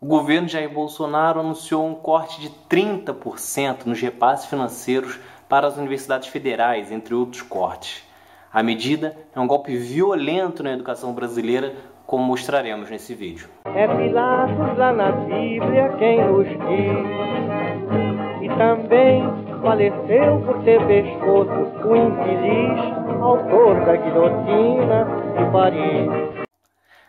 O governo Jair Bolsonaro anunciou um corte de 30% nos repasses financeiros para as universidades federais, entre outros cortes. A medida é um golpe violento na educação brasileira, como mostraremos nesse vídeo. É Pilatos lá na Bíblia quem nos diz, e também faleceu por ter pescoço o infeliz autor da guilhotina de Paris.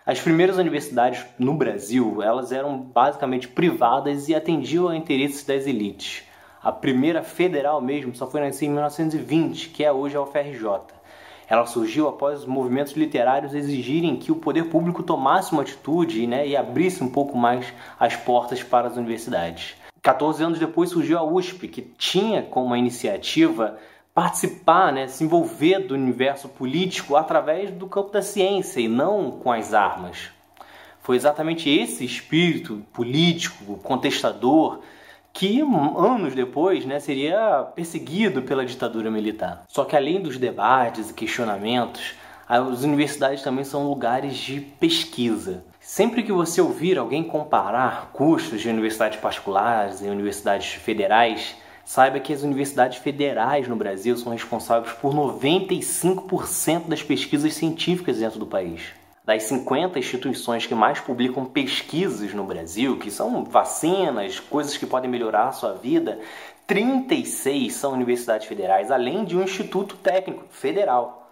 As primeiras universidades no Brasil, elas eram basicamente privadas e atendiam a interesses das elites. A primeira federal mesmo só foi nascida em 1920, que é hoje a UFRJ. Ela surgiu após os movimentos literários exigirem que o poder público tomasse uma atitude né, e abrisse um pouco mais as portas para as universidades. 14 anos depois surgiu a USP, que tinha como iniciativa participar, né, se envolver do universo político através do campo da ciência e não com as armas. Foi exatamente esse espírito político, contestador, que anos depois né, seria perseguido pela ditadura militar. Só que além dos debates e questionamentos, as universidades também são lugares de pesquisa. Sempre que você ouvir alguém comparar custos de universidades particulares e universidades federais, Saiba que as universidades federais no Brasil são responsáveis por 95% das pesquisas científicas dentro do país. Das 50 instituições que mais publicam pesquisas no Brasil, que são vacinas, coisas que podem melhorar a sua vida, 36 são universidades federais, além de um instituto técnico federal.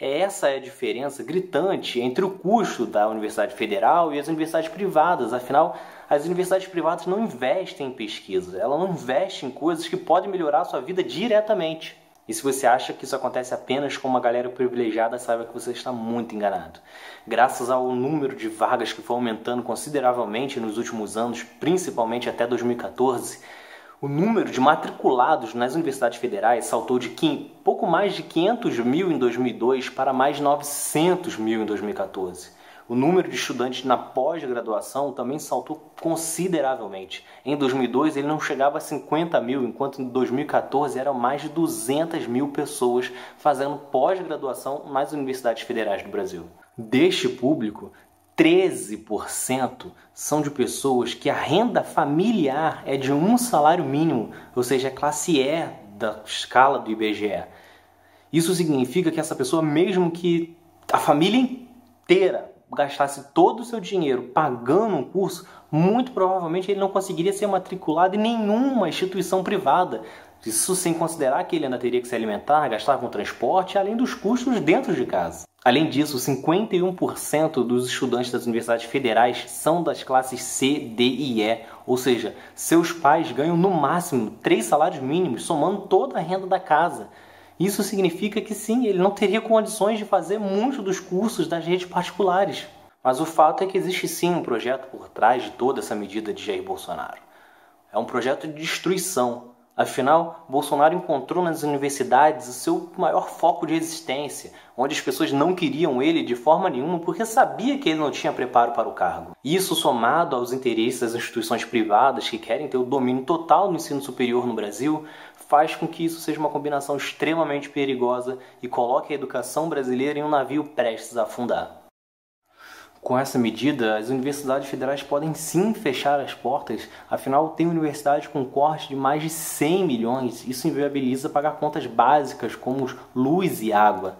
Essa é a diferença gritante entre o custo da Universidade Federal e as universidades privadas. Afinal, as universidades privadas não investem em pesquisa, elas não investem em coisas que podem melhorar a sua vida diretamente. E se você acha que isso acontece apenas com uma galera privilegiada, saiba que você está muito enganado. Graças ao número de vagas que foi aumentando consideravelmente nos últimos anos, principalmente até 2014, o número de matriculados nas universidades federais saltou de pouco mais de 500 mil em 2002 para mais de 900 mil em 2014. O número de estudantes na pós-graduação também saltou consideravelmente. Em 2002 ele não chegava a 50 mil, enquanto em 2014 eram mais de 200 mil pessoas fazendo pós-graduação nas universidades federais do Brasil. Deste público, 13% são de pessoas que a renda familiar é de um salário mínimo, ou seja, a classe E da escala do IBGE. Isso significa que essa pessoa, mesmo que a família inteira gastasse todo o seu dinheiro pagando um curso, muito provavelmente ele não conseguiria ser matriculado em nenhuma instituição privada. Isso sem considerar que ele ainda teria que se alimentar, gastar com transporte, além dos custos dentro de casa. Além disso, 51% dos estudantes das universidades federais são das classes C, D e E, ou seja, seus pais ganham no máximo três salários mínimos, somando toda a renda da casa. Isso significa que sim, ele não teria condições de fazer muitos dos cursos das redes particulares. Mas o fato é que existe sim um projeto por trás de toda essa medida de Jair Bolsonaro. É um projeto de destruição, Afinal, Bolsonaro encontrou nas universidades o seu maior foco de existência, onde as pessoas não queriam ele de forma nenhuma porque sabia que ele não tinha preparo para o cargo. Isso somado aos interesses das instituições privadas que querem ter o domínio total do ensino superior no Brasil, faz com que isso seja uma combinação extremamente perigosa e coloque a educação brasileira em um navio prestes a afundar. Com essa medida, as universidades federais podem sim fechar as portas, afinal, tem universidade com corte de mais de 100 milhões. Isso inviabiliza pagar contas básicas como luz e água.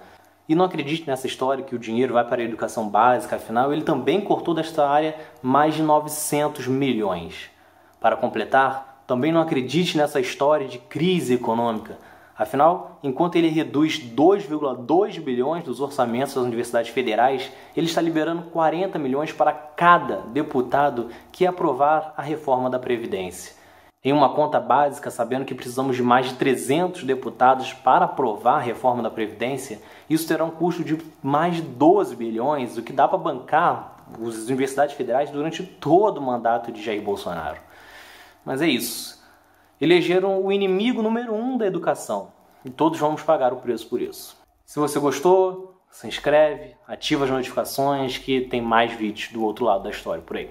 E não acredite nessa história que o dinheiro vai para a educação básica, afinal, ele também cortou desta área mais de 900 milhões. Para completar, também não acredite nessa história de crise econômica. Afinal, enquanto ele reduz 2,2 bilhões dos orçamentos das universidades federais, ele está liberando 40 milhões para cada deputado que aprovar a reforma da Previdência. Em uma conta básica, sabendo que precisamos de mais de 300 deputados para aprovar a reforma da Previdência, isso terá um custo de mais de 12 bilhões, o que dá para bancar as universidades federais durante todo o mandato de Jair Bolsonaro. Mas é isso elegeram o inimigo número um da educação. E todos vamos pagar o preço por isso. Se você gostou, se inscreve, ativa as notificações que tem mais vídeos do outro lado da história por aí.